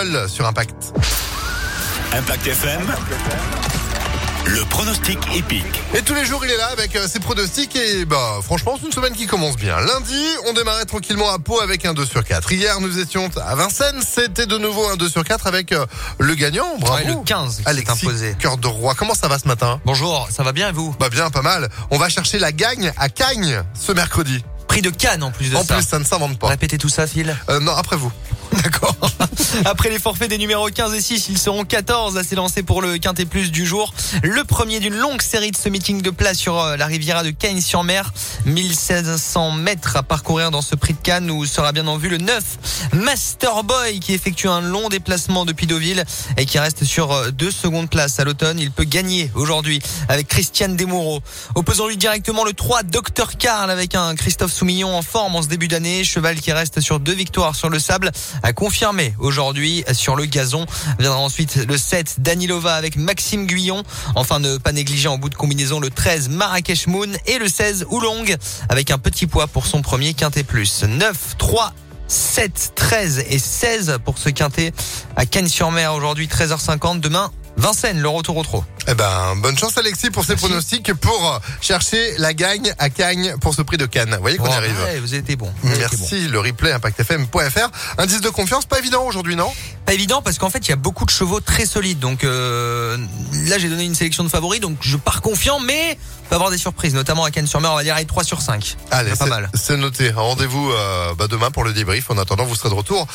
seul sur Impact. Impact FM. Le pronostic épique. Et tous les jours, il est là avec euh, ses pronostics et bah franchement, c'est une semaine qui commence bien. Lundi, on démarrait tranquillement à Pau avec un 2 sur 4. Hier, nous étions à Vincennes, c'était de nouveau un 2 sur 4 avec euh, le gagnant. Bravo. Ouais, le 15 qui s'est Alexis imposé. Cœur de Roi. Comment ça va ce matin? Bonjour, ça va bien et vous? Bah bien, pas mal. On va chercher la gagne à Cagnes ce mercredi. Prix de Cannes en plus de En ça. plus, ça ne s'invente pas. Répétez tout ça, Phil. Euh, non, après vous. D'accord. Après les forfaits des numéros 15 et 6, ils seront 14 à s'élancer pour le Quintet Plus du jour. Le premier d'une longue série de ce meeting de place sur euh, la Riviera de Cagnes-sur-Mer. 1500 mètres à parcourir dans ce prix de Cannes où sera bien en vue le 9 Master Boy qui effectue un long déplacement depuis Deauville et qui reste sur euh, deux secondes place à l'automne. Il peut gagner aujourd'hui avec Christiane Desmoureaux. Opposons-lui directement le 3 Dr Karl avec un Christophe Soumillon en forme en ce début d'année. Cheval qui reste sur deux victoires sur le sable a confirmé aujourd'hui sur le gazon. Viendra ensuite le 7 Danilova avec Maxime Guyon. Enfin ne pas négliger en bout de combinaison le 13 Marrakech Moon et le 16 Oulong avec un petit poids pour son premier quintet plus. 9, 3, 7, 13 et 16 pour ce quintet à Cannes-sur-Mer aujourd'hui 13h50. Demain Vincennes, le retour au trot. Eh ben, bonne chance Alexis pour ces Merci. pronostics pour euh, chercher la gagne à Cagnes pour ce prix de Cannes. Vous voyez qu'on y Oh, arrive. ouais, vous avez été bon. Vous été bon. Merci, le replay impactfm.fr. Indice de confiance, pas évident aujourd'hui, non? Pas évident parce qu'en fait il y a beaucoup de chevaux très solides. Donc euh, là j'ai donné une sélection de favoris, donc je pars confiant, mais peut avoir des surprises, notamment à Cannes-sur-Mer, on va dire allez, 3 sur 5. Allez, pas mal. c'est noté. Rendez-vous euh, bah, demain pour le débrief. En attendant, vous serez de retour